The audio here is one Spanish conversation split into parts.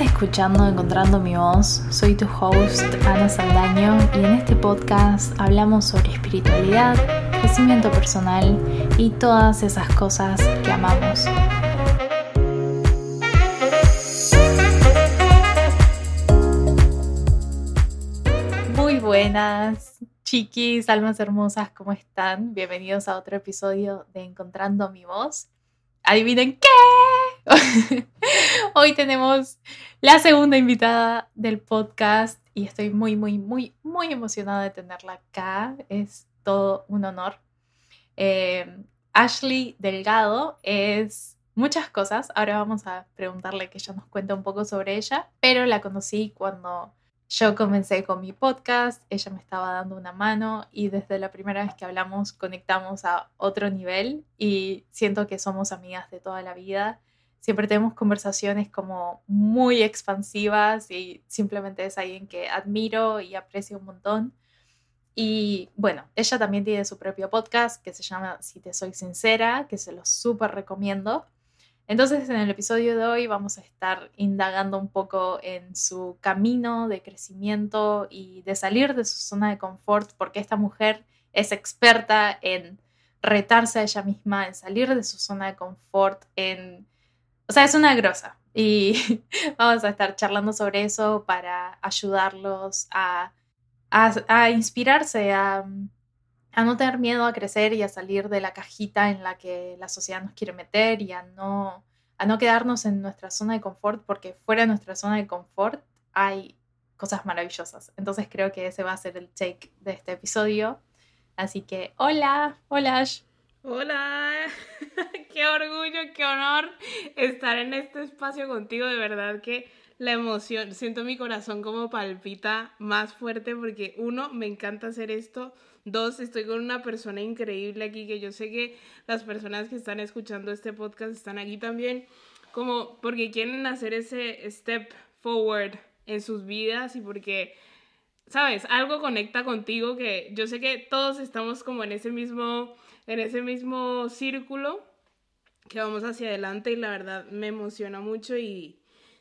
Escuchando Encontrando mi voz, soy tu host Ana Saldaño y en este podcast hablamos sobre espiritualidad, crecimiento personal y todas esas cosas que amamos. Muy buenas, chiquis, almas hermosas, ¿cómo están? Bienvenidos a otro episodio de Encontrando mi voz. Adivinen qué. Hoy tenemos la segunda invitada del podcast y estoy muy, muy, muy, muy emocionada de tenerla acá. Es todo un honor. Eh, Ashley Delgado es muchas cosas. Ahora vamos a preguntarle que ella nos cuente un poco sobre ella, pero la conocí cuando yo comencé con mi podcast, ella me estaba dando una mano y desde la primera vez que hablamos conectamos a otro nivel y siento que somos amigas de toda la vida. Siempre tenemos conversaciones como muy expansivas y simplemente es alguien que admiro y aprecio un montón. Y bueno, ella también tiene su propio podcast que se llama Si te soy sincera, que se lo súper recomiendo. Entonces, en el episodio de hoy vamos a estar indagando un poco en su camino de crecimiento y de salir de su zona de confort, porque esta mujer es experta en retarse a ella misma, en salir de su zona de confort, en... O sea, es una grosa. Y vamos a estar charlando sobre eso para ayudarlos a, a, a inspirarse, a, a no tener miedo a crecer y a salir de la cajita en la que la sociedad nos quiere meter y a no, a no quedarnos en nuestra zona de confort, porque fuera de nuestra zona de confort hay cosas maravillosas. Entonces creo que ese va a ser el take de este episodio. Así que, hola, hola. Hola, qué orgullo, qué honor estar en este espacio contigo. De verdad que la emoción, siento mi corazón como palpita más fuerte porque uno, me encanta hacer esto Dos, estoy con una persona increíble aquí que yo sé que las personas que están escuchando este podcast están aquí también como porque quieren hacer ese step forward en sus vidas y porque, sabes, algo conecta contigo que yo sé que todos estamos como en ese mismo, en ese mismo círculo que vamos hacia adelante y la verdad me emociona mucho y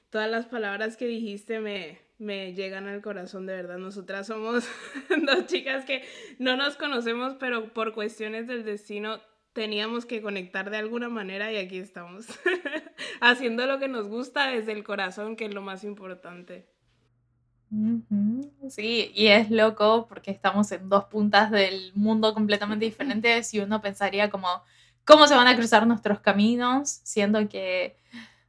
todas las palabras que dijiste me, me llegan al corazón, de verdad. Nosotras somos dos chicas que no nos conocemos, pero por cuestiones del destino teníamos que conectar de alguna manera y aquí estamos, haciendo lo que nos gusta desde el corazón, que es lo más importante. Sí, y es loco porque estamos en dos puntas del mundo completamente diferentes y uno pensaría como, ¿cómo se van a cruzar nuestros caminos? Siendo que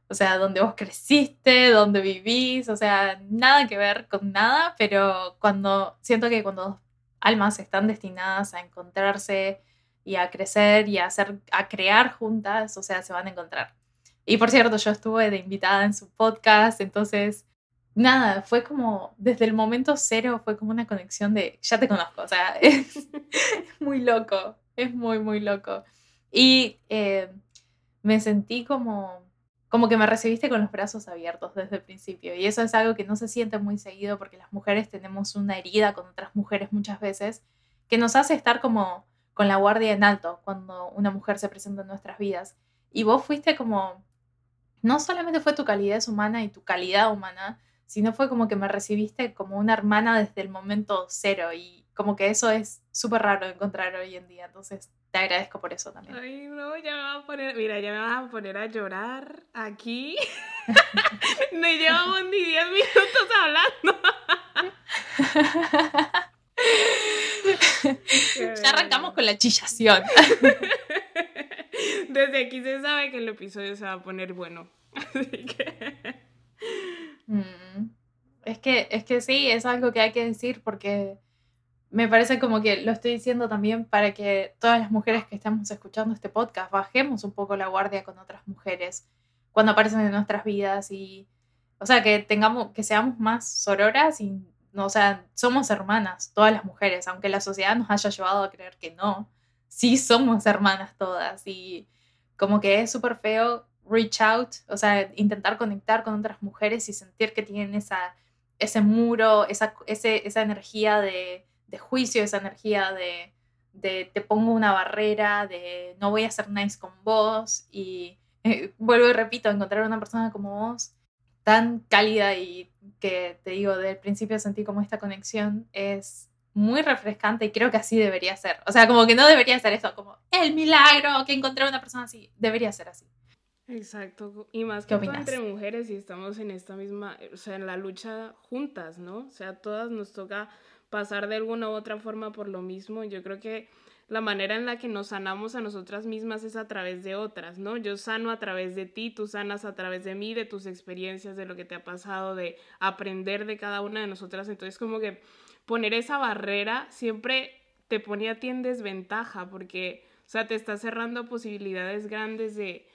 o sea, dónde vos creciste, dónde vivís, o sea, nada que ver con nada, pero cuando siento que cuando dos almas están destinadas a encontrarse y a crecer y a hacer, a crear juntas, o sea, se van a encontrar. Y por cierto, yo estuve de invitada en su podcast, entonces, nada, fue como, desde el momento cero, fue como una conexión de, ya te conozco, o sea, es, muy loco, es muy, muy loco. Y eh, me sentí como como que me recibiste con los brazos abiertos desde el principio. Y eso es algo que no se siente muy seguido porque las mujeres tenemos una herida con otras mujeres muchas veces que nos hace estar como con la guardia en alto cuando una mujer se presenta en nuestras vidas. Y vos fuiste como, no solamente fue tu calidez humana y tu calidad humana, sino fue como que me recibiste como una hermana desde el momento cero y como que eso es súper raro encontrar hoy en día. Entonces, te agradezco por eso también. Ay, no, ya me vas a poner, mira, ya me vas a poner a llorar aquí. no llevamos ni 10 minutos hablando. ya arrancamos con la chillación. Desde aquí se sabe que el episodio se va a poner bueno. Así que. Mm. Es que, es que sí, es algo que hay que decir porque me parece como que lo estoy diciendo también para que todas las mujeres que estamos escuchando este podcast bajemos un poco la guardia con otras mujeres cuando aparecen en nuestras vidas y, o sea, que tengamos, que seamos más sororas y, o sea, somos hermanas, todas las mujeres, aunque la sociedad nos haya llevado a creer que no, sí somos hermanas todas y como que es súper feo reach out, o sea, intentar conectar con otras mujeres y sentir que tienen esa, ese muro, esa, esa energía de de juicio, esa energía de, de, te pongo una barrera, de no voy a ser nice con vos y eh, vuelvo y repito, encontrar una persona como vos tan cálida y que te digo, del principio sentí como esta conexión, es muy refrescante y creo que así debería ser. O sea, como que no debería ser esto, como el milagro que encontré una persona así. Debería ser así. Exacto. Y más que todo entre mujeres y estamos en esta misma, o sea, en la lucha juntas, ¿no? O sea, todas nos toca pasar de alguna u otra forma por lo mismo. Yo creo que la manera en la que nos sanamos a nosotras mismas es a través de otras, ¿no? Yo sano a través de ti, tú sanas a través de mí, de tus experiencias, de lo que te ha pasado, de aprender de cada una de nosotras. Entonces, como que poner esa barrera siempre te pone a ti en desventaja porque, o sea, te está cerrando posibilidades grandes de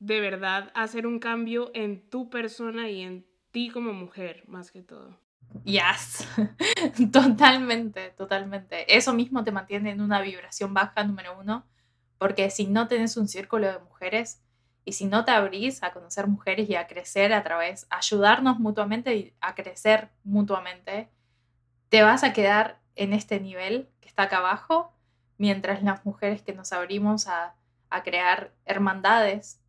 de verdad hacer un cambio en tu persona y en ti como mujer, más que todo. Yes, totalmente, totalmente. Eso mismo te mantiene en una vibración baja, número uno, porque si no tenés un círculo de mujeres y si no te abrís a conocer mujeres y a crecer a través, ayudarnos mutuamente y a crecer mutuamente, te vas a quedar en este nivel que está acá abajo, mientras las mujeres que nos abrimos a, a crear hermandades,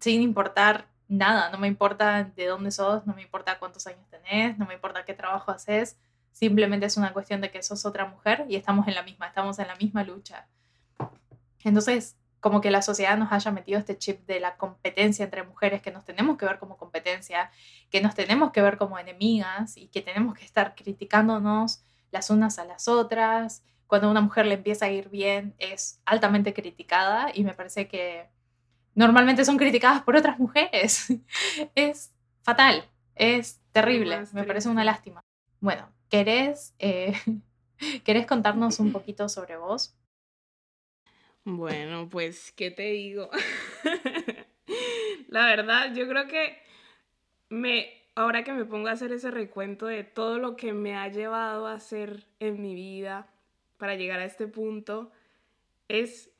sin importar nada, no me importa de dónde sos, no me importa cuántos años tenés, no me importa qué trabajo haces, simplemente es una cuestión de que sos otra mujer y estamos en la misma, estamos en la misma lucha. Entonces, como que la sociedad nos haya metido este chip de la competencia entre mujeres, que nos tenemos que ver como competencia, que nos tenemos que ver como enemigas y que tenemos que estar criticándonos las unas a las otras. Cuando una mujer le empieza a ir bien, es altamente criticada y me parece que normalmente son criticadas por otras mujeres. es fatal, es terrible, me parece una lástima. Bueno, ¿querés, eh, ¿querés contarnos un poquito sobre vos? Bueno, pues, ¿qué te digo? La verdad, yo creo que me, ahora que me pongo a hacer ese recuento de todo lo que me ha llevado a hacer en mi vida para llegar a este punto, es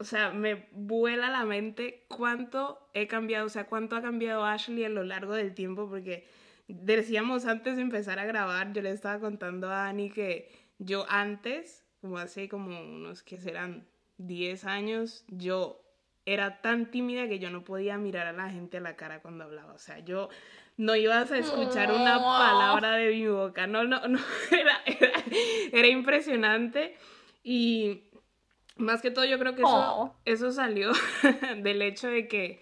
o sea, me vuela la mente cuánto he cambiado, o sea, cuánto ha cambiado Ashley a lo largo del tiempo, porque decíamos antes de empezar a grabar, yo le estaba contando a Annie que yo antes, como hace como unos que serán 10 años, yo era tan tímida que yo no podía mirar a la gente a la cara cuando hablaba, o sea, yo no ibas a escuchar una palabra de mi boca, no, no, no, era, era, era impresionante. Y más que todo yo creo que eso, oh. eso salió del hecho de que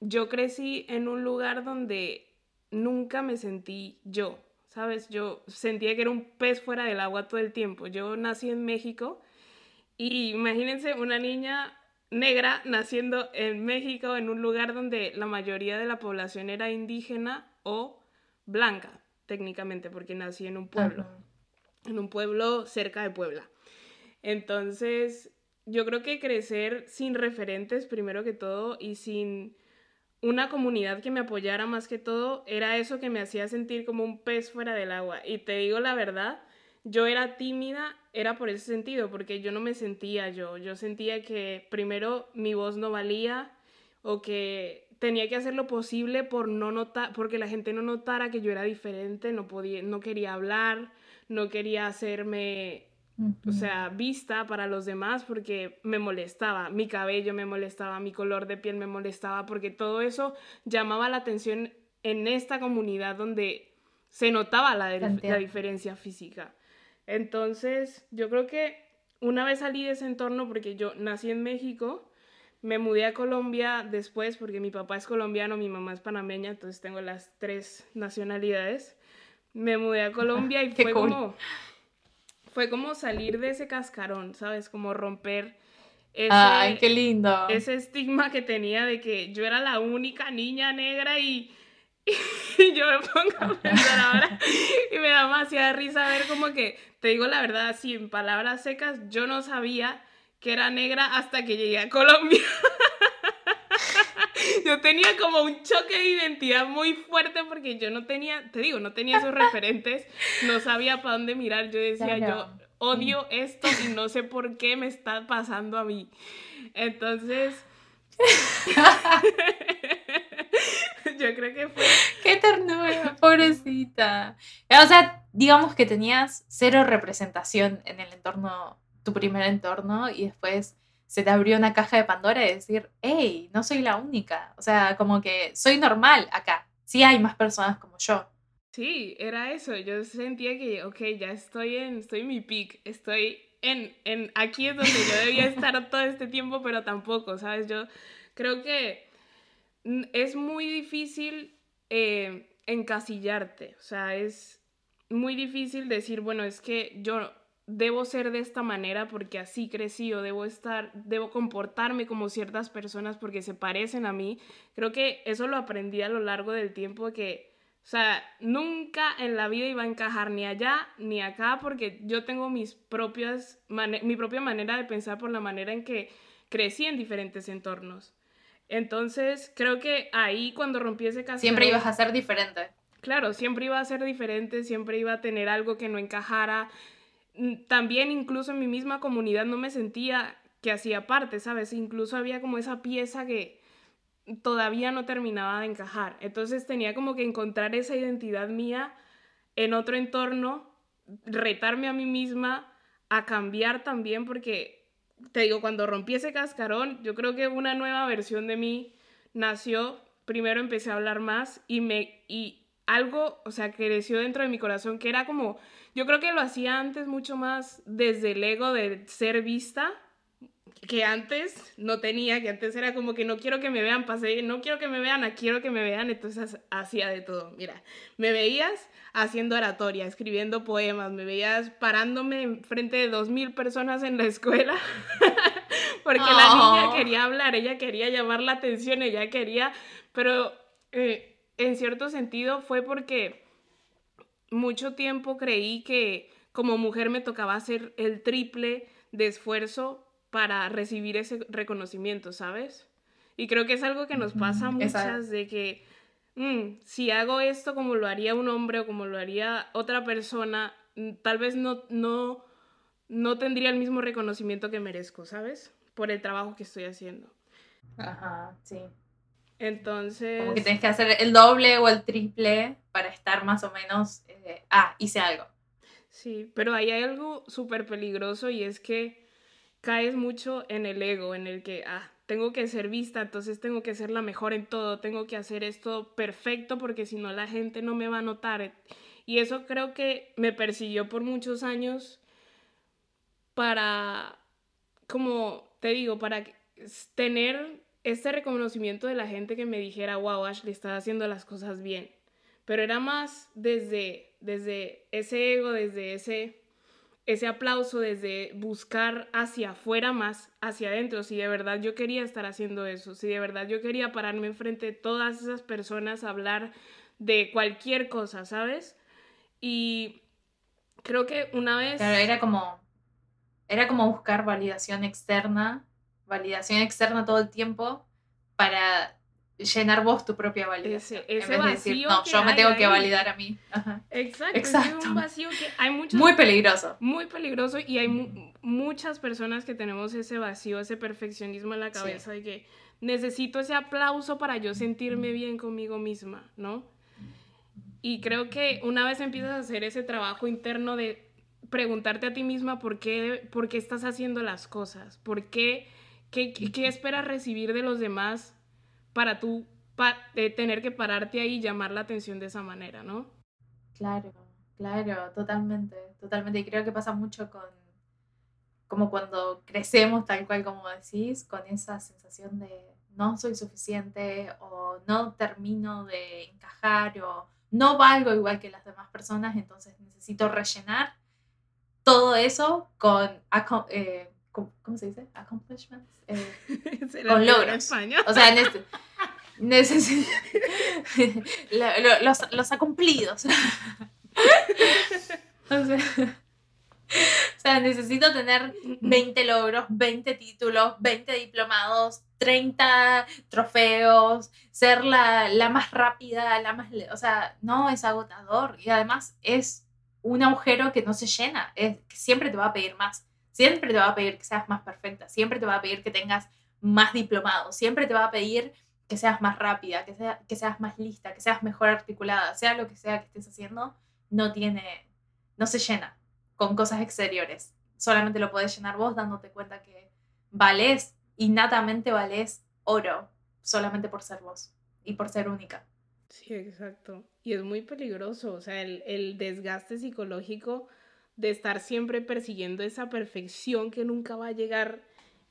yo crecí en un lugar donde nunca me sentí yo, ¿sabes? Yo sentía que era un pez fuera del agua todo el tiempo. Yo nací en México y imagínense una niña negra naciendo en México en un lugar donde la mayoría de la población era indígena o blanca, técnicamente, porque nací en un pueblo, en un pueblo cerca de Puebla. Entonces, yo creo que crecer sin referentes, primero que todo, y sin una comunidad que me apoyara más que todo, era eso que me hacía sentir como un pez fuera del agua. Y te digo la verdad, yo era tímida, era por ese sentido, porque yo no me sentía yo. Yo sentía que primero mi voz no valía o que tenía que hacer lo posible por no notar, porque la gente no notara que yo era diferente, no podía, no quería hablar, no quería hacerme o sea, vista para los demás porque me molestaba, mi cabello me molestaba, mi color de piel me molestaba, porque todo eso llamaba la atención en esta comunidad donde se notaba la, la diferencia física. Entonces, yo creo que una vez salí de ese entorno, porque yo nací en México, me mudé a Colombia después, porque mi papá es colombiano, mi mamá es panameña, entonces tengo las tres nacionalidades. Me mudé a Colombia y fue como fue como salir de ese cascarón, ¿sabes? Como romper ese, Ay, qué lindo. ese estigma que tenía de que yo era la única niña negra y, y yo me pongo a pensar ahora y me da demasiada risa ver como que, te digo la verdad, así en palabras secas, yo no sabía que era negra hasta que llegué a Colombia. yo tenía como un choque de identidad muy fuerte porque yo no tenía, te digo, no tenía esos referentes, no sabía para dónde mirar, yo decía, yo odio esto y no sé por qué me está pasando a mí. Entonces, yo creo que fue... ¡Qué ternura, pobrecita! O sea, digamos que tenías cero representación en el entorno, tu primer entorno, y después se te abrió una caja de Pandora y decir, hey, no soy la única. O sea, como que soy normal acá. sí hay más personas como yo. Sí, era eso. Yo sentía que, ok, ya estoy en, estoy en mi peak, estoy en, en, aquí es donde yo debía estar todo este tiempo, pero tampoco, ¿sabes? Yo creo que es muy difícil eh, encasillarte, o sea, es muy difícil decir, bueno, es que yo debo ser de esta manera porque así crecí o debo estar, debo comportarme como ciertas personas porque se parecen a mí. Creo que eso lo aprendí a lo largo del tiempo que, o sea, nunca en la vida iba a encajar ni allá ni acá porque yo tengo mis propias, mi propia manera de pensar por la manera en que crecí en diferentes entornos. Entonces, creo que ahí cuando rompí ese. Siempre ibas a ser diferente. Claro, siempre iba a ser diferente, siempre iba a tener algo que no encajara, también incluso en mi misma comunidad no me sentía que hacía parte, ¿sabes? Incluso había como esa pieza que todavía no terminaba de encajar. Entonces tenía como que encontrar esa identidad mía en otro entorno, retarme a mí misma a cambiar también porque, te digo, cuando rompí ese cascarón, yo creo que una nueva versión de mí nació. Primero empecé a hablar más y me... Y algo, o sea, creció dentro de mi corazón que era como yo creo que lo hacía antes mucho más desde el ego de ser vista, que antes no tenía, que antes era como que no quiero que me vean, pasé, no quiero que me vean, quiero que me vean, entonces hacía de todo. Mira, me veías haciendo oratoria, escribiendo poemas, me veías parándome frente de dos mil personas en la escuela, porque la niña quería hablar, ella quería llamar la atención, ella quería, pero eh, en cierto sentido fue porque mucho tiempo creí que como mujer me tocaba hacer el triple de esfuerzo para recibir ese reconocimiento, ¿sabes? Y creo que es algo que nos pasa muchas de que mm, si hago esto como lo haría un hombre o como lo haría otra persona, mm, tal vez no, no, no tendría el mismo reconocimiento que merezco, ¿sabes? Por el trabajo que estoy haciendo. Ajá, sí. Entonces... Como que tienes que hacer el doble o el triple para estar más o menos, eh, ah, hice algo. Sí, pero ahí hay algo súper peligroso y es que caes mucho en el ego, en el que, ah, tengo que ser vista, entonces tengo que ser la mejor en todo, tengo que hacer esto perfecto porque si no la gente no me va a notar. Y eso creo que me persiguió por muchos años para, como te digo, para tener este reconocimiento de la gente que me dijera, wow, Ashley, estás haciendo las cosas bien. Pero era más desde, desde ese ego, desde ese, ese aplauso, desde buscar hacia afuera más hacia adentro. Si de verdad yo quería estar haciendo eso, si de verdad yo quería pararme enfrente de todas esas personas a hablar de cualquier cosa, ¿sabes? Y creo que una vez... Claro, era como, era como buscar validación externa validación externa todo el tiempo para llenar vos tu propia validación. Ese, en vez de decir, no, yo me tengo que validar a mí. Exacto, Exacto. Es un vacío que hay muchos... Muy peligroso. Muy peligroso y hay muchas personas que tenemos ese vacío, ese perfeccionismo en la cabeza de que necesito ese aplauso para yo sentirme bien conmigo misma, ¿no? Y creo que una vez empiezas a hacer ese trabajo interno de preguntarte a ti misma por qué, por qué estás haciendo las cosas, por qué ¿Qué, qué esperas recibir de los demás para tú tener que pararte ahí y llamar la atención de esa manera, ¿no? Claro, claro, totalmente, totalmente. Y creo que pasa mucho con, como cuando crecemos, tal cual como decís, con esa sensación de no soy suficiente o no termino de encajar o no valgo igual que las demás personas, entonces necesito rellenar todo eso con eh, ¿cómo, se dice? Accomplishments. Eh, con logros. O sea, necesito los, los acumplidos. o, sea, necesito tener 20 logros, 20 títulos, 20 diplomados, 30 trofeos, ser la, la, más rápida, la más... O sea, no, es agotador y además es un agujero que no se llena, es que siempre te va a pedir más. Siempre te va a pedir que seas más perfecta, siempre te va a pedir que tengas más diplomado, siempre te va a pedir que seas más rápida, que, sea, que seas más lista, que seas mejor articulada, sea lo que sea que estés haciendo, no tiene, no se llena con cosas exteriores. Solamente lo puedes llenar vos dándote cuenta que valés, innatamente valés oro, solamente por ser vos y por ser única. Sí, exacto. Y es muy peligroso, o sea, el, el desgaste psicológico de estar siempre persiguiendo esa perfección que nunca va a llegar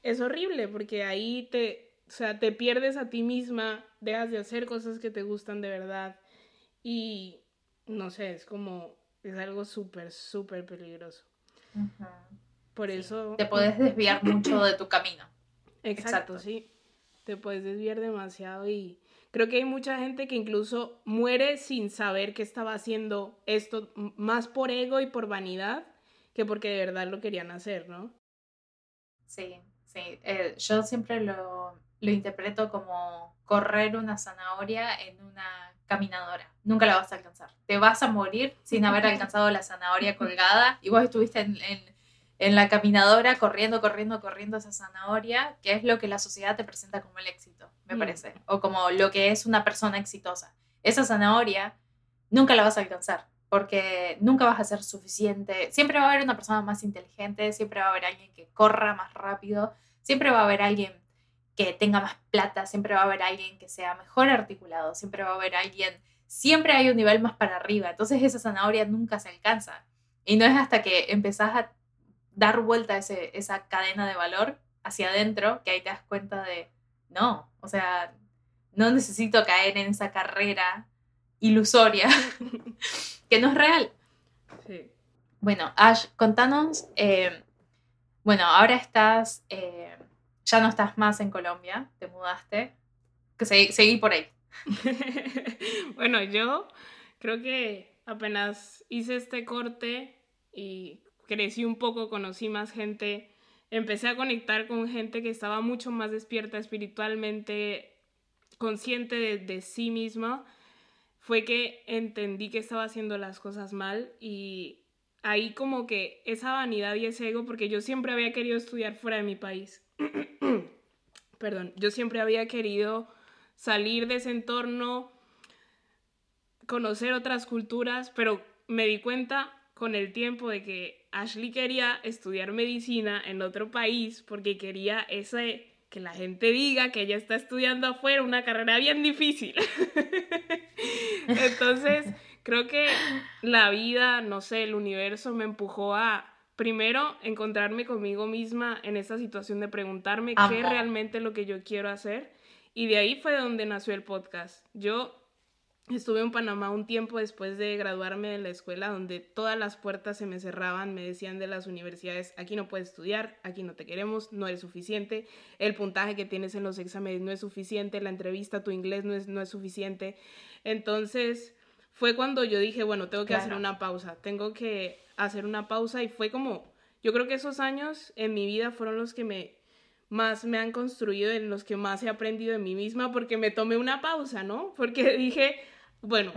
es horrible porque ahí te, o sea, te pierdes a ti misma, dejas de hacer cosas que te gustan de verdad y no sé, es como, es algo súper, súper peligroso. Por eso... Te puedes desviar mucho de tu camino. Exacto, sí. Te puedes desviar demasiado y creo que hay mucha gente que incluso muere sin saber que estaba haciendo esto más por ego y por vanidad que porque de verdad lo querían hacer, ¿no? Sí, Sí, eh, yo siempre lo, lo interpreto como correr una zanahoria en una caminadora. Nunca la vas a alcanzar. Te vas a morir sin haber alcanzado la zanahoria colgada y vos estuviste en, en, en, la caminadora corriendo, corriendo, corriendo esa zanahoria, que es lo que la sociedad te presenta como el éxito, me mm. parece, o como lo que es una persona exitosa. Esa zanahoria nunca la vas a alcanzar porque nunca vas a ser suficiente. Siempre va a haber una persona más inteligente, siempre va a haber alguien que corra más rápido, siempre va a haber alguien que tenga más plata, siempre va a haber alguien que sea mejor articulado, siempre va a haber alguien, siempre hay un nivel más para arriba, entonces esa zanahoria nunca se alcanza. Y no es hasta que empezás a dar vuelta ese, esa cadena de valor hacia adentro que ahí te das cuenta de, no, o sea, no necesito caer en esa carrera ilusoria que no es real. Sí. Bueno, Ash, contanos, eh, bueno, ahora estás, eh, ya no estás más en Colombia, te mudaste, que seguí, por ahí. bueno, yo creo que apenas hice este corte y crecí un poco, conocí más gente, empecé a conectar con gente que estaba mucho más despierta espiritualmente, consciente de, sí misma fue que entendí que estaba haciendo las cosas mal y ahí como que esa vanidad y ese ego, porque yo siempre había querido estudiar fuera de mi país. Perdón, yo siempre había querido salir de ese entorno, conocer otras culturas, pero me di cuenta con el tiempo de que Ashley quería estudiar medicina en otro país porque quería ese que la gente diga que ella está estudiando afuera una carrera bien difícil. Entonces, creo que la vida, no sé, el universo me empujó a primero encontrarme conmigo misma en esa situación de preguntarme qué es realmente lo que yo quiero hacer. Y de ahí fue de donde nació el podcast. Yo Estuve en Panamá un tiempo después de graduarme de la escuela donde todas las puertas se me cerraban, me decían de las universidades, aquí no puedes estudiar, aquí no te queremos, no eres suficiente, el puntaje que tienes en los exámenes no es suficiente, la entrevista, tu inglés no es, no es suficiente. Entonces fue cuando yo dije, bueno, tengo que hacer una pausa, tengo que hacer una pausa y fue como, yo creo que esos años en mi vida fueron los que me más me han construido, en los que más he aprendido de mí misma, porque me tomé una pausa, ¿no? Porque dije, bueno,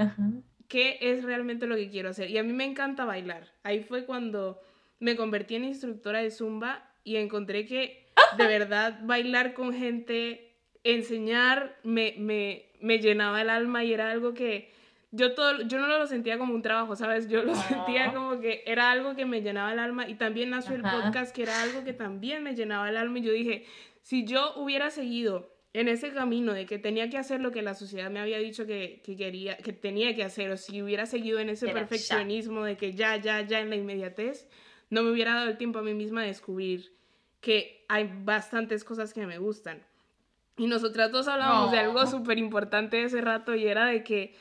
¿qué es realmente lo que quiero hacer? Y a mí me encanta bailar. Ahí fue cuando me convertí en instructora de zumba y encontré que de verdad bailar con gente, enseñar, me, me, me llenaba el alma y era algo que yo, todo, yo no lo sentía como un trabajo, ¿sabes? Yo lo sentía como que era algo que me llenaba el alma y también nació el podcast que era algo que también me llenaba el alma y yo dije, si yo hubiera seguido en ese camino de que tenía que hacer lo que la sociedad me había dicho que, que quería, que tenía que hacer, o si hubiera seguido en ese perfeccionismo de que ya, ya, ya en la inmediatez, no me hubiera dado el tiempo a mí misma de descubrir que hay bastantes cosas que me gustan. Y nosotras dos hablábamos de algo súper importante ese rato y era de que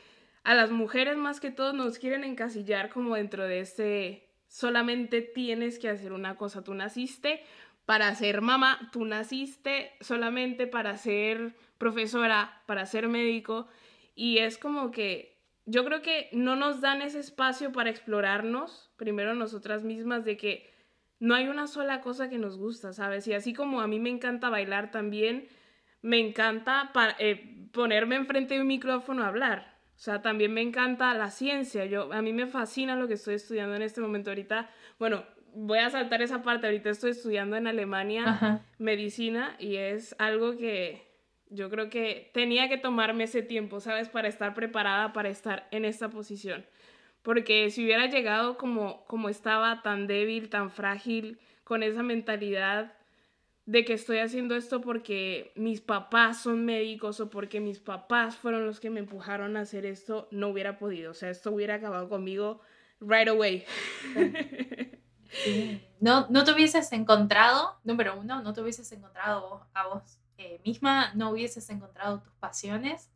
a las mujeres más que todo nos quieren encasillar como dentro de ese solamente tienes que hacer una cosa, tú naciste para ser mamá, tú naciste solamente para ser profesora, para ser médico y es como que yo creo que no nos dan ese espacio para explorarnos, primero nosotras mismas, de que no hay una sola cosa que nos gusta, ¿sabes? Y así como a mí me encanta bailar también, me encanta eh, ponerme enfrente de un micrófono a hablar. O sea, también me encanta la ciencia. Yo, a mí me fascina lo que estoy estudiando en este momento. Ahorita, bueno, voy a saltar esa parte. Ahorita estoy estudiando en Alemania medicina y es algo que yo creo que tenía que tomarme ese tiempo, ¿sabes? Para estar preparada para estar en esta posición. Porque si hubiera llegado como, como estaba, tan débil, tan frágil, con esa mentalidad, de que estoy haciendo esto porque mis papás son médicos o porque mis papás fueron los que me empujaron a hacer esto, no hubiera podido. O sea, esto hubiera acabado conmigo right away. No, no te hubieses encontrado, número uno, no te hubieses encontrado a vos eh, misma, no hubieses encontrado tus pasiones,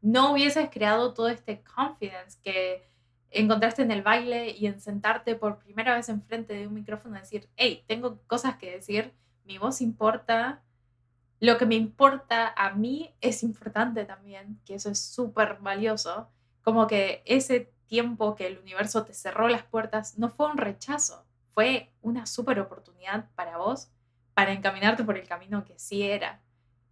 no hubieses creado todo este confidence que encontraste en el baile y en sentarte por primera vez enfrente de un micrófono y decir, hey, tengo cosas que decir, mi voz importa, lo que me importa a mí es importante también, que eso es súper valioso, como que ese tiempo que el universo te cerró las puertas no fue un rechazo, fue una súper oportunidad para vos para encaminarte por el camino que sí era.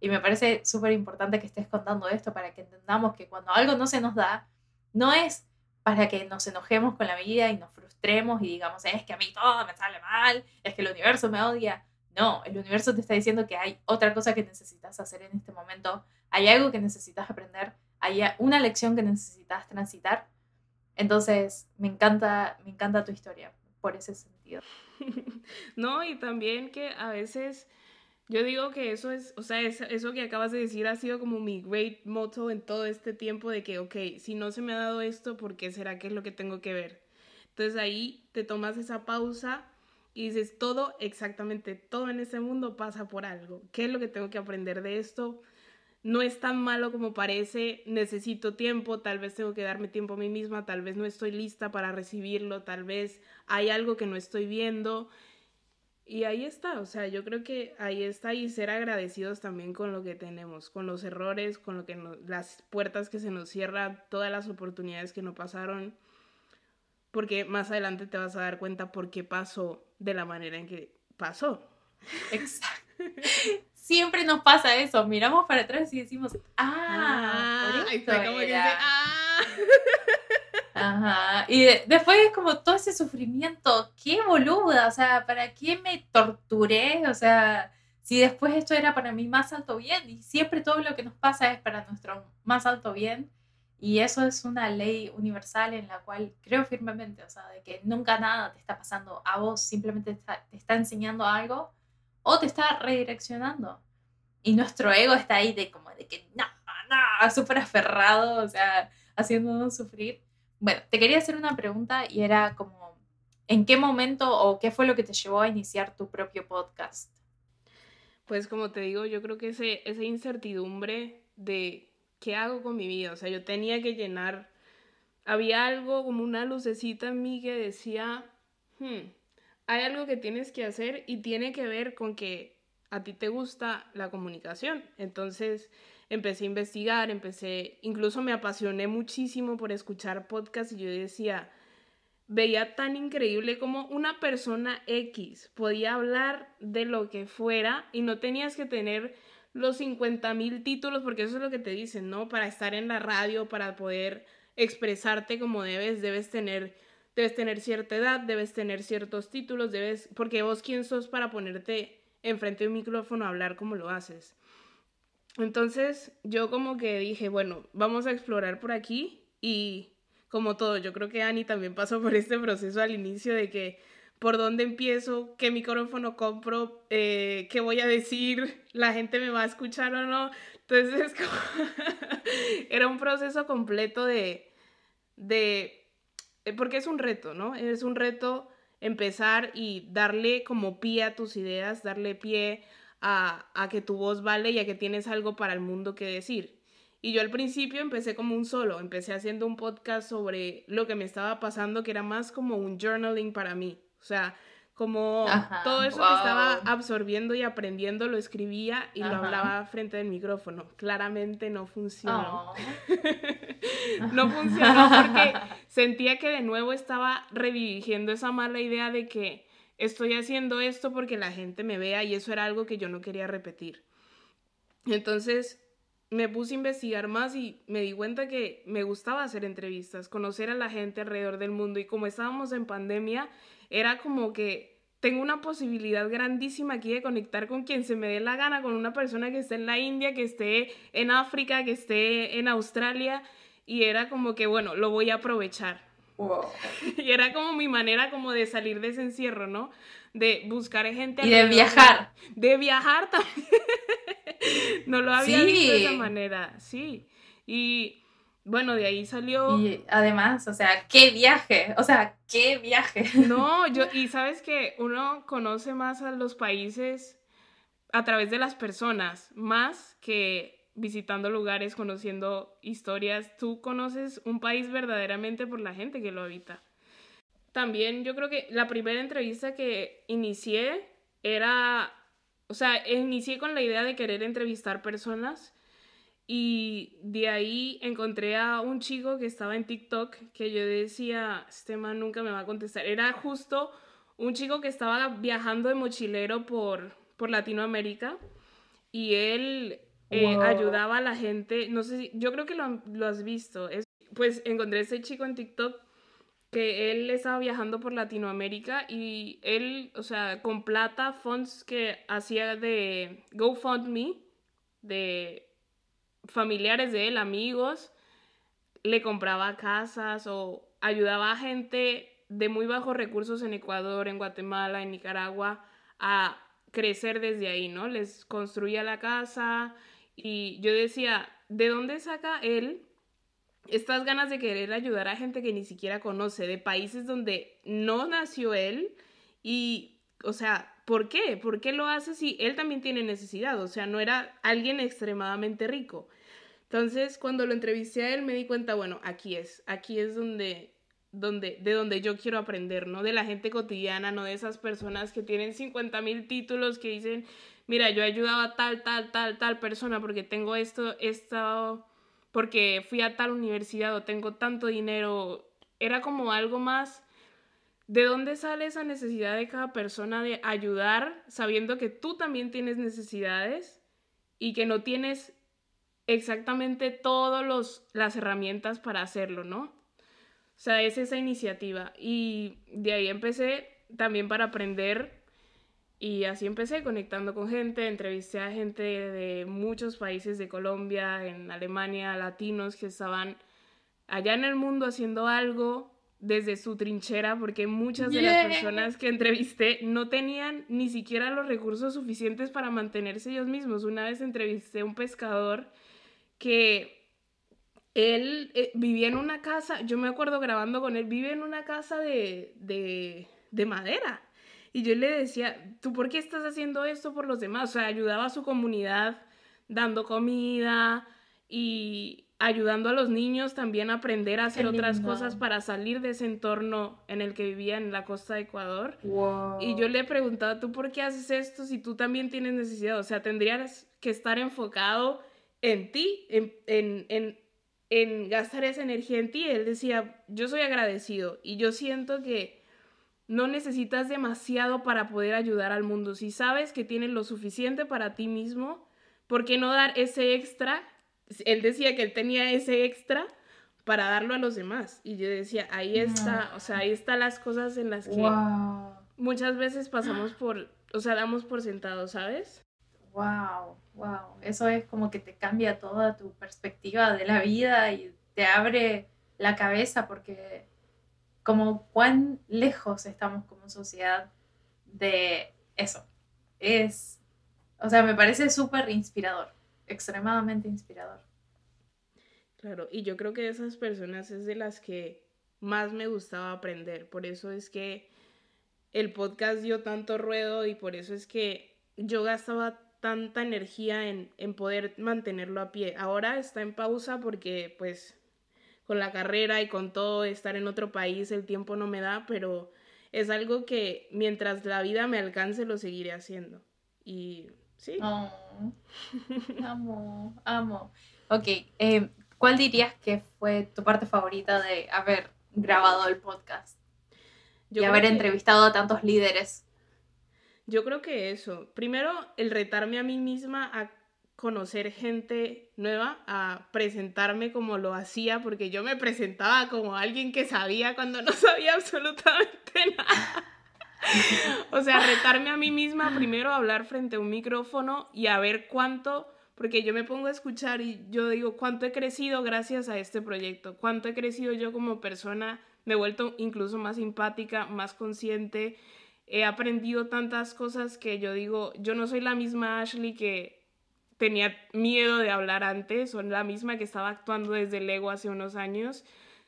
Y me parece súper importante que estés contando esto para que entendamos que cuando algo no se nos da, no es para que nos enojemos con la vida y nos frustremos y digamos, es que a mí todo me sale mal, es que el universo me odia. No, el universo te está diciendo que hay otra cosa que necesitas hacer en este momento, hay algo que necesitas aprender, hay una lección que necesitas transitar. Entonces, me encanta, me encanta tu historia por ese sentido. no, y también que a veces yo digo que eso es, o sea, eso que acabas de decir ha sido como mi great motto en todo este tiempo de que, ok, si no se me ha dado esto, ¿por qué será que es lo que tengo que ver? Entonces ahí te tomas esa pausa y dices, todo, exactamente todo en este mundo pasa por algo. ¿Qué es lo que tengo que aprender de esto? No es tan malo como parece, necesito tiempo, tal vez tengo que darme tiempo a mí misma, tal vez no estoy lista para recibirlo, tal vez hay algo que no estoy viendo y ahí está, o sea, yo creo que ahí está y ser agradecidos también con lo que tenemos, con los errores, con lo que las puertas que se nos cierran, todas las oportunidades que no pasaron, porque más adelante te vas a dar cuenta por qué pasó de la manera en que pasó. Exacto. Siempre nos pasa eso, miramos para atrás y decimos, ah, por esto como que ah. Ajá. Y después es como todo ese sufrimiento, qué boluda, o sea, ¿para qué me torturé? O sea, si después esto era para mi más alto bien y siempre todo lo que nos pasa es para nuestro más alto bien. Y eso es una ley universal en la cual creo firmemente, o sea, de que nunca nada te está pasando a vos, simplemente te está enseñando algo o te está redireccionando. Y nuestro ego está ahí de como de que no, no, súper aferrado, o sea, haciéndonos sufrir. Bueno, te quería hacer una pregunta y era como, ¿en qué momento o qué fue lo que te llevó a iniciar tu propio podcast? Pues como te digo, yo creo que ese, esa incertidumbre de qué hago con mi vida, o sea, yo tenía que llenar, había algo como una lucecita en mí que decía, hmm, hay algo que tienes que hacer y tiene que ver con que a ti te gusta la comunicación. Entonces, empecé a investigar, empecé, incluso me apasioné muchísimo por escuchar podcasts y yo decía, veía tan increíble como una persona X podía hablar de lo que fuera y no tenías que tener los 50 mil títulos, porque eso es lo que te dicen, ¿no? Para estar en la radio, para poder expresarte como debes, debes tener, debes tener cierta edad, debes tener ciertos títulos, debes, porque vos quién sos para ponerte enfrente de un micrófono a hablar como lo haces. Entonces yo como que dije, bueno, vamos a explorar por aquí y como todo, yo creo que Ani también pasó por este proceso al inicio de que por dónde empiezo, qué micrófono compro, eh, qué voy a decir, la gente me va a escuchar o no. Entonces era un proceso completo de, de, porque es un reto, ¿no? Es un reto empezar y darle como pie a tus ideas, darle pie a, que tu voz vale y a que tienes algo para el mundo que decir. Y yo al principio empecé como un solo, empecé haciendo un podcast sobre lo que me estaba pasando, que era más como un journaling para mí. O sea, como todo eso que estaba absorbiendo y aprendiendo lo escribía y lo hablaba frente del micrófono. Claramente no funcionó. Oh. no funcionó porque sentía que de nuevo estaba redirigiendo esa mala idea de que estoy haciendo esto porque la gente me vea y eso era algo que yo no quería repetir. Entonces me puse a investigar más y me di cuenta que me gustaba hacer entrevistas, conocer a la gente alrededor del mundo y como estábamos en pandemia, era como que tengo una posibilidad grandísima aquí de conectar con quien se me dé la gana, con una persona que esté en la India, que esté en África, que esté en Australia y era como que, bueno, lo voy a aprovechar. Y era como mi manera como de salir de ese encierro, ¿no? De buscar gente. Y de viajar. De viajar también. no lo había visto de esa manera, sí. Y bueno, de ahí salió. Y además, o sea, qué viaje. O sea, qué viaje. No, yo, y sabes que uno conoce más a los países a través de las personas, más que visitando lugares, conociendo historias. Tú conoces un país verdaderamente por la gente que lo habita. También yo creo que la primera entrevista que inicié era, o sea, inicié con la idea de querer entrevistar personas y de ahí encontré a un chico que estaba en TikTok que yo decía, este man nunca me va a contestar. Era justo un chico que estaba viajando de mochilero por, por Latinoamérica y él eh, ayudaba a la gente, no sé si, yo creo que lo, lo has visto. Es, pues encontré a ese chico en TikTok que él estaba viajando por Latinoamérica y él, o sea, con plata, fonts que hacía de GoFundMe, de familiares de él, amigos, le compraba casas o ayudaba a gente de muy bajos recursos en Ecuador, en Guatemala, en Nicaragua, a crecer desde ahí, ¿no? Les construía la casa y yo decía, ¿de dónde saca él estas ganas de querer ayudar a gente que ni siquiera conoce, de países donde no nació él? Y, o sea, ¿por qué? ¿Por qué lo hace si él también tiene necesidad? O sea, no era alguien extremadamente rico. Entonces, cuando lo entrevisté a él, me di cuenta, bueno, aquí es, aquí es donde, donde, de donde yo quiero aprender, ¿no? De la gente cotidiana, no de esas personas que tienen 50 mil títulos que dicen, mira, yo he ayudado a tal, tal, tal, tal persona porque tengo esto, esto, porque fui a tal universidad o tengo tanto dinero. Era como algo más... ¿De dónde sale esa necesidad de cada persona de ayudar sabiendo que tú también tienes necesidades y que no tienes exactamente todas las herramientas para hacerlo, ¿no? O sea, es esa iniciativa. Y de ahí empecé también para aprender y así empecé conectando con gente, entrevisté a gente de muchos países de Colombia, en Alemania, latinos que estaban allá en el mundo haciendo algo desde su trinchera, porque muchas de las personas que entrevisté no tenían ni siquiera los recursos suficientes para mantenerse ellos mismos. Una vez entrevisté a un pescador que él eh, vivía en una casa, yo me acuerdo grabando con él, vive en una casa de, de, de madera. Y yo le decía, ¿tú por qué estás haciendo esto por los demás? O sea, ayudaba a su comunidad dando comida y ayudando a los niños también a aprender a hacer otras cosas para salir de ese entorno en el que vivía en la costa de Ecuador. Y yo le preguntaba, ¿tú por qué haces esto si tú también tienes necesidad? O sea, tendrías que estar enfocado en ti, en, en, en, en gastar esa energía en ti. Él decía, yo soy agradecido y yo siento que no necesitas demasiado para poder ayudar al mundo. Si sabes que tienes lo suficiente para ti mismo, ¿por qué no dar ese extra? Él decía que él tenía ese extra para darlo a los demás. Y yo decía, ahí está, o sea, ahí están las cosas en las que muchas veces pasamos por, o sea, damos por sentado, ¿sabes? Wow, wow. Eso es como que te cambia toda tu perspectiva de la vida y te abre la cabeza porque como cuán lejos estamos como sociedad de eso. Es, o sea, me parece súper inspirador, extremadamente inspirador. Claro, y yo creo que esas personas es de las que más me gustaba aprender. Por eso es que el podcast dio tanto ruedo y por eso es que yo gastaba tanta energía en, en, poder mantenerlo a pie. Ahora está en pausa porque pues con la carrera y con todo estar en otro país el tiempo no me da, pero es algo que mientras la vida me alcance lo seguiré haciendo. Y sí. Oh, amo, amo. Ok, eh, ¿cuál dirías que fue tu parte favorita de haber grabado el podcast? y haber entrevistado a tantos líderes yo creo que eso. Primero, el retarme a mí misma a conocer gente nueva, a presentarme como lo hacía, porque yo me presentaba como alguien que sabía cuando no sabía absolutamente nada. o sea, retarme a mí misma primero a hablar frente a un micrófono y a ver cuánto, porque yo me pongo a escuchar y yo digo, cuánto he crecido gracias a este proyecto, cuánto he crecido yo como persona me he vuelto incluso más simpática, más consciente, he aprendido tantas cosas que yo digo, yo no soy la misma Ashley que tenía miedo de hablar antes, o la misma que estaba actuando desde el hace unos años,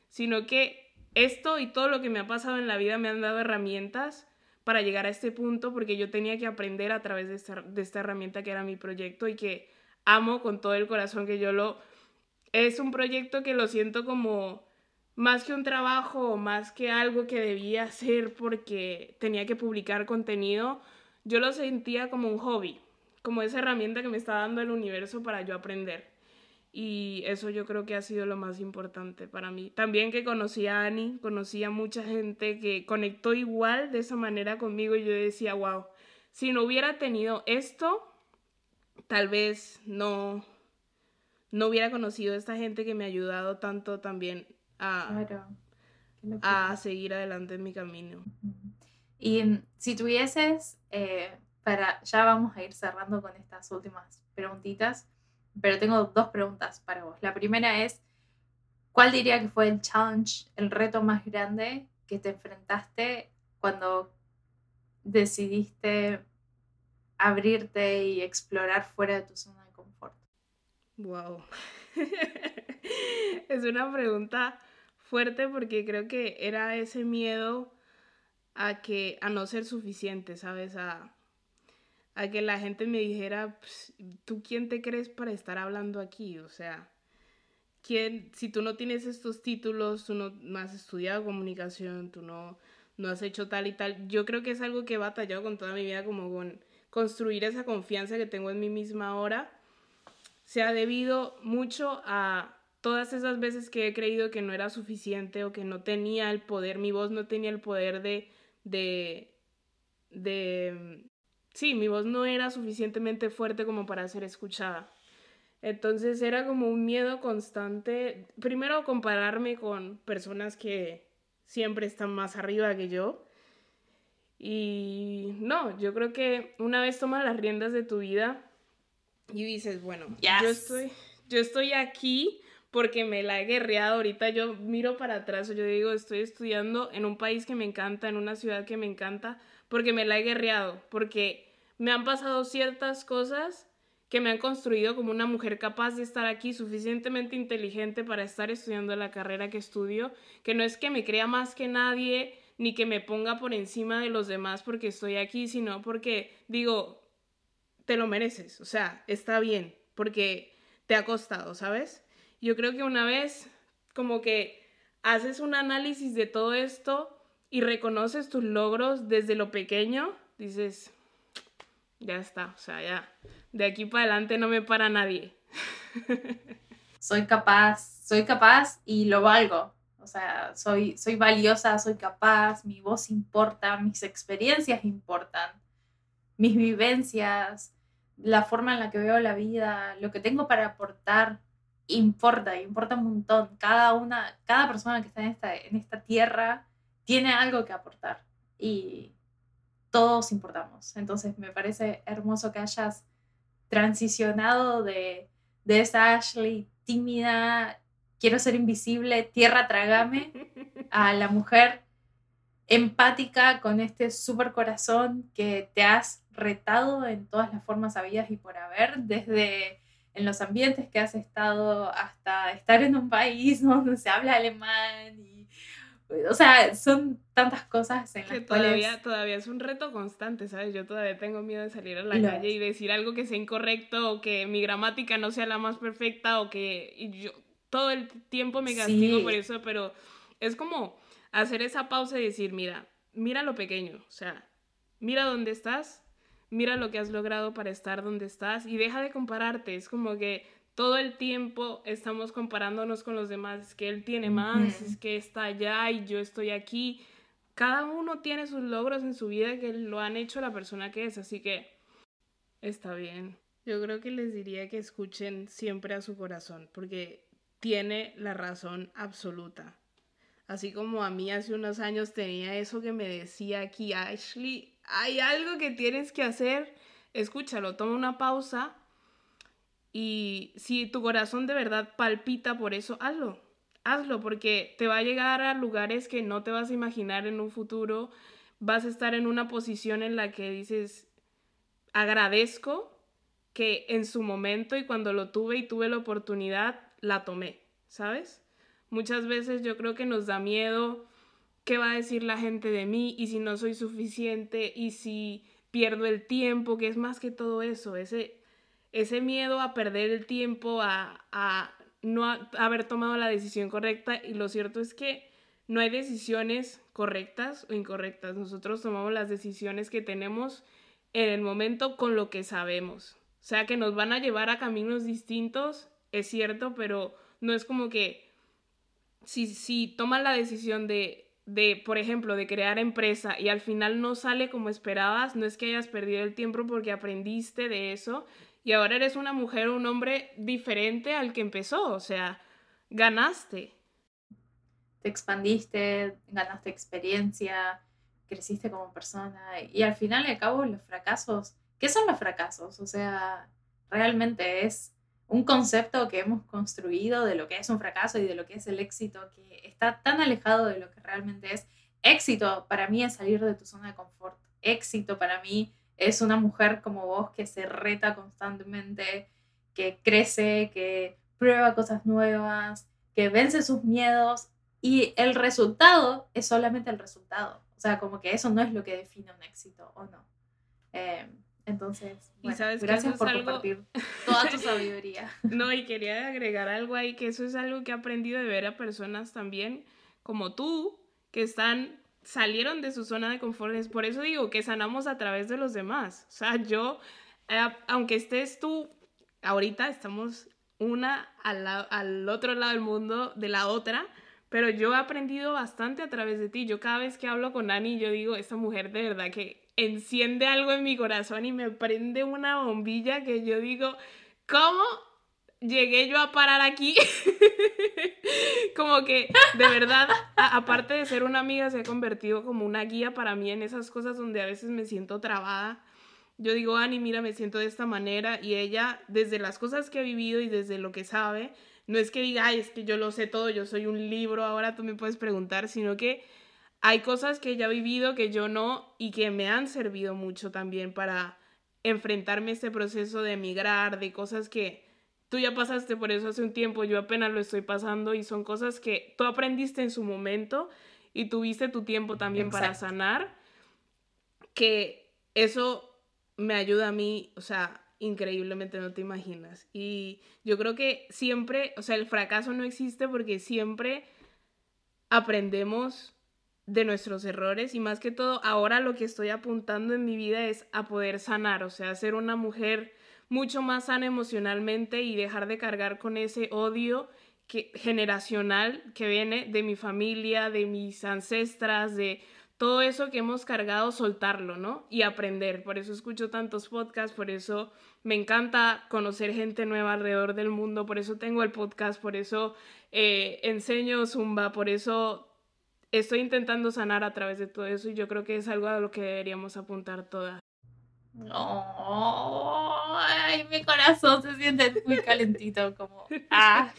sino que esto y todo lo que me ha pasado en la vida me han dado herramientas para llegar a este punto porque yo tenía que aprender a través de esta, de esta herramienta que era mi proyecto y que amo con todo el corazón que yo lo... Es un proyecto que lo siento como más que un trabajo o más que algo que debía hacer porque tenía que publicar contenido, yo lo sentía como un hobby, como esa herramienta que me está dando el universo para yo aprender. Y eso yo creo que ha sido lo más importante para mí. También que conocí a Annie, conocí a mucha gente que conectó igual de esa manera conmigo y yo decía, wow, si no hubiera tenido esto, tal vez no, no hubiera conocido a esta gente que me ha ayudado tanto también a, a seguir adelante en mi camino. Y si tuvieses, eh, para, ya vamos a ir cerrando con estas últimas preguntitas, pero tengo dos preguntas para vos. La primera es, ¿cuál diría que fue el challenge, el reto más grande que te enfrentaste cuando decidiste abrirte y explorar fuera de tu zona de confort? Wow. es una pregunta fuerte porque creo que era ese miedo a que a no ser suficiente, ¿sabes? A, a que la gente me dijera, pues, ¿tú quién te crees para estar hablando aquí? O sea, ¿quién, si tú no tienes estos títulos, tú no, has estudiado comunicación, tú no, no has hecho tal y tal, yo creo que es algo que he batallado con toda mi vida, como con construir esa confianza que tengo en mí misma ahora, se ha debido mucho a todas esas veces que he creído que no era suficiente o que no tenía el poder, mi voz no tenía el poder de, de, de, sí, mi voz no era suficientemente fuerte como para ser escuchada. Entonces era como un miedo constante, primero compararme con personas que siempre están más arriba que yo. Y no, yo creo que una vez tomas las riendas de tu vida y dices, bueno, yo, estoy, yo estoy aquí porque me la he guerreado. Ahorita yo miro para atrás, yo digo, estoy estudiando en un país que me encanta, en una ciudad que me encanta, porque me la he guerreado, porque me han pasado ciertas cosas que me han construido como una mujer capaz de estar aquí, suficientemente inteligente para estar estudiando la carrera que estudio, que no es que me crea más que nadie, ni que me ponga por encima de los demás porque estoy aquí, sino porque digo, te lo mereces, o sea, está bien, porque te ha costado, ¿sabes? Yo creo que una vez como que haces un análisis de todo esto y reconoces tus logros desde lo pequeño, dices, ya está, o sea, ya, de aquí para adelante no me para nadie. soy capaz, soy capaz y lo valgo. O sea, soy, soy valiosa, soy capaz, mi voz importa, mis experiencias importan, mis vivencias, la forma en la que veo la vida, lo que tengo para aportar importa, importa un montón. Cada una, cada persona que está en esta, en esta tierra tiene algo que aportar y todos importamos. Entonces me parece hermoso que hayas transicionado de, de esa Ashley tímida, quiero ser invisible, tierra trágame, a la mujer empática con este super corazón que te has retado en todas las formas habidas y por haber, desde en los ambientes que has estado hasta estar en un país donde se habla alemán y o sea, son tantas cosas en que todavía, todavía es un reto constante, ¿sabes? Yo todavía tengo miedo de salir a la calle y decir algo que sea incorrecto o que mi gramática no sea la más perfecta o que yo todo el tiempo me castigo por eso, pero es como hacer esa pausa y decir, mira, mira lo pequeño, o sea, mira dónde estás, mira lo que has logrado para estar donde estás y deja de compararte. Es como que todo el tiempo estamos comparándonos con los demás, es que él tiene más, es que está allá y yo estoy aquí. Cada uno tiene sus logros en su vida que lo han hecho la persona que es, así que está bien. Yo creo que les diría que escuchen siempre a su corazón, porque tiene la razón absoluta. Así como a mí hace unos años tenía eso que me decía aquí, Ashley, hay algo que tienes que hacer, escúchalo, toma una pausa y si tu corazón de verdad palpita por eso, hazlo. hazlo porque te va a llegar a lugares que no te vas a imaginar en un futuro. Vas a estar en una posición en la que dices, agradezco que en su momento y cuando lo tuve y tuve la oportunidad, la tomé, ¿sabes? Muchas veces yo creo que nos da miedo qué va a decir la gente de mí y si no soy suficiente y si pierdo el tiempo, que es más que todo eso, ese, ese miedo a perder el tiempo, a, a no haber tomado la decisión correcta y lo cierto es que no hay decisiones correctas o incorrectas, nosotros tomamos las decisiones que tenemos en el momento con lo que sabemos. O sea, que nos van a llevar a caminos distintos, es cierto, pero no es como que si, si tomas la decisión de, de, por ejemplo, de crear empresa y al final no sale como esperabas, no es que hayas perdido el tiempo porque aprendiste de eso y ahora eres una mujer o un hombre diferente al que empezó, o sea, ganaste. Te expandiste, ganaste experiencia, creciste como persona y al final y al cabo los fracasos, ¿qué son los fracasos? O sea, realmente es un concepto que hemos construido de lo que es un fracaso y de lo que es el éxito que está tan alejado de lo que realmente es. Éxito para mí es salir de tu zona de confort. Éxito para mí es una mujer como vos que se reta constantemente, que crece, que prueba cosas nuevas, que vence sus miedos y el resultado es solamente el resultado. O sea, como que eso no es lo que define un éxito o no. Eh, entonces, gracias por compartir toda tu sabiduría. No, y quería agregar algo ahí, que eso es algo que he aprendido de ver a personas también como tú, que están, salieron de su zona de confort. Por eso digo que sanamos a través de los demás. O sea, yo, eh, aunque estés tú, ahorita estamos una al, al otro lado del mundo de la otra, pero yo he aprendido bastante a través de ti. Yo cada vez que hablo con Ani, yo digo, esta mujer de verdad que enciende algo en mi corazón y me prende una bombilla que yo digo, ¿cómo llegué yo a parar aquí? como que, de verdad, aparte de ser una amiga, se ha convertido como una guía para mí en esas cosas donde a veces me siento trabada. Yo digo, Ani, mira, me siento de esta manera y ella, desde las cosas que ha vivido y desde lo que sabe, no es que diga, ay, es que yo lo sé todo, yo soy un libro, ahora tú me puedes preguntar, sino que hay cosas que ella ha vivido que yo no y que me han servido mucho también para enfrentarme a este proceso de emigrar, de cosas que tú ya pasaste por eso hace un tiempo, yo apenas lo estoy pasando y son cosas que tú aprendiste en su momento y tuviste tu tiempo también para sanar, que eso me ayuda a mí, o sea, increíblemente, no te imaginas. Y yo creo que siempre, o sea, el fracaso no existe porque siempre aprendemos de nuestros errores y más que todo ahora lo que estoy apuntando en mi vida es a poder sanar, o sea, ser una mujer mucho más sana emocionalmente y dejar de cargar con ese odio que, generacional que viene de mi familia, de mis ancestras, de todo eso que hemos cargado, soltarlo, ¿no? Y aprender. Por eso escucho tantos podcasts, por eso me encanta conocer gente nueva alrededor del mundo, por eso tengo el podcast, por eso eh, enseño Zumba, por eso estoy intentando sanar a través de todo eso y yo creo que es algo a lo que deberíamos apuntar todas. ay, mi corazón se siente muy calentito, como, ah,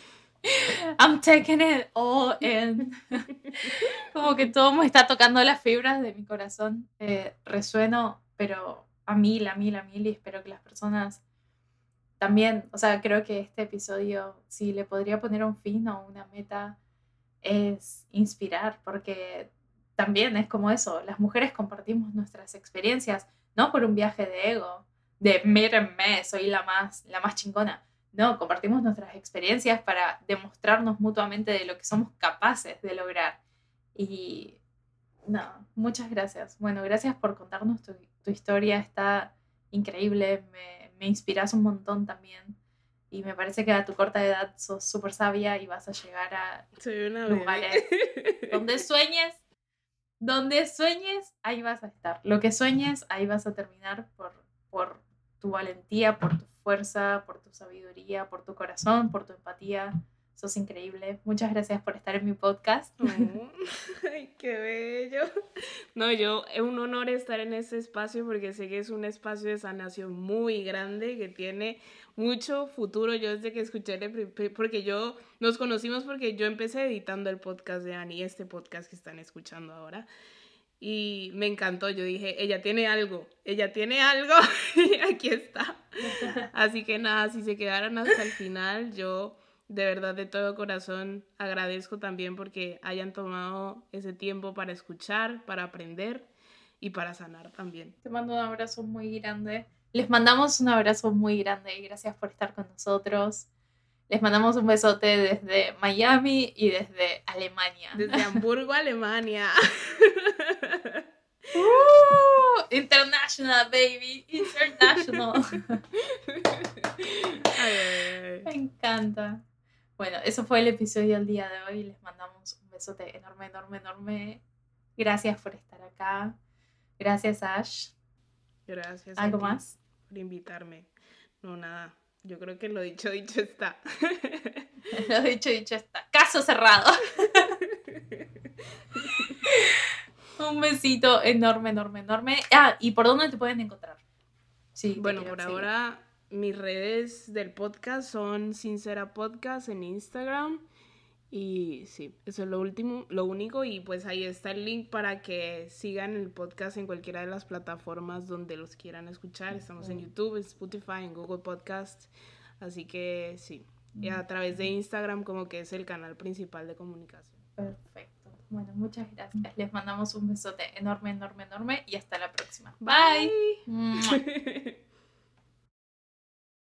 I'm taking it all in. Como que todo me está tocando las fibras de mi corazón. Eh, resueno, pero a mil, a mil, a mil, y espero que las personas también, o sea, creo que este episodio, si le podría poner un fin o una meta, es inspirar, porque también es como eso, las mujeres compartimos nuestras experiencias, no por un viaje de ego, de mírenme, soy la más, la más chingona, no, compartimos nuestras experiencias para demostrarnos mutuamente de lo que somos capaces de lograr. Y no, muchas gracias. Bueno, gracias por contarnos tu, historia, está increíble, me, me inspiras un montón también. Y me parece que a tu corta edad sos súper sabia y vas a llegar a Soy una lugares donde sueñes, donde sueñes, ahí vas a estar. Lo que sueñes, ahí vas a terminar por, por tu valentía, por tu fuerza, por tu sabiduría, por tu corazón, por tu empatía, Sos increíble. Muchas gracias por estar en mi podcast. Oh, ay, qué bello. No, yo, es un honor estar en este espacio porque sé que es un espacio de sanación muy grande que tiene mucho futuro. Yo desde que escuché, porque yo nos conocimos porque yo empecé editando el podcast de Annie, este podcast que están escuchando ahora. Y me encantó, yo dije, ella tiene algo, ella tiene algo y aquí está. Así que nada, si se quedaron hasta el final, yo de verdad de todo corazón agradezco también porque hayan tomado ese tiempo para escuchar, para aprender y para sanar también. Te mando un abrazo muy grande. Les mandamos un abrazo muy grande y gracias por estar con nosotros. Les mandamos un besote desde Miami y desde Alemania. Desde Hamburgo, Alemania. Uh, international, baby. International. Me encanta. Bueno, eso fue el episodio del día de hoy. Les mandamos un besote enorme, enorme, enorme. Gracias por estar acá. Gracias, Ash. Gracias. ¿Algo más? Por invitarme. No, nada. Yo creo que lo dicho, dicho está. lo dicho, dicho está. Caso cerrado. un besito enorme, enorme, enorme. Ah, ¿y por dónde te pueden encontrar? Sí. Bueno, por ahora mis redes del podcast son Sincera Podcast en Instagram. Y sí, eso es lo último, lo único. Y pues ahí está el link para que sigan el podcast en cualquiera de las plataformas donde los quieran escuchar. Estamos en YouTube, en Spotify, en Google Podcast. Así que sí. Y a través de Instagram como que es el canal principal de comunicación. Perfecto. Bueno, muchas gracias. Les mandamos un besote enorme, enorme, enorme y hasta la próxima. Bye.